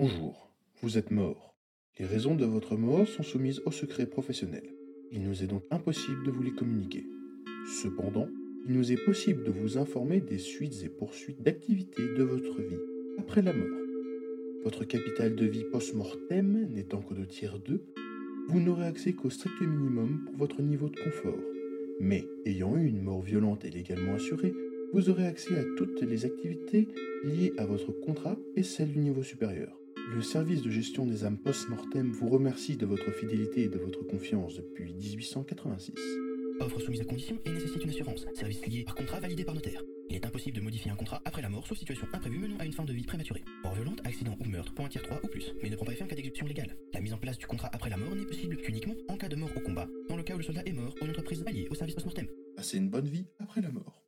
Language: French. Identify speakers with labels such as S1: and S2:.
S1: Bonjour, vous êtes mort. Les raisons de votre mort sont soumises au secret professionnel. Il nous est donc impossible de vous les communiquer. Cependant, il nous est possible de vous informer des suites et poursuites d'activités de votre vie après la mort. Votre capital de vie post-mortem n'étant que de tiers 2, vous n'aurez accès qu'au strict minimum pour votre niveau de confort. Mais, ayant eu une mort violente et légalement assurée, vous aurez accès à toutes les activités liées à votre contrat et celles du niveau supérieur. Le service de gestion des âmes post-mortem vous remercie de votre fidélité et de votre confiance depuis 1886.
S2: Offre soumise à condition et nécessite une assurance. Service lié par contrat validé par notaire. Il est impossible de modifier un contrat après la mort, sauf situation imprévue menant à une fin de vie prématurée. Mort violente, accident ou meurtre pour un tiers 3 ou plus, mais ne prend pas effet en cas d'exécution légale. La mise en place du contrat après la mort n'est possible qu'uniquement en cas de mort au combat, dans le cas où le soldat est mort ou une entreprise alliée au service post-mortem.
S1: Passez une bonne vie après la mort.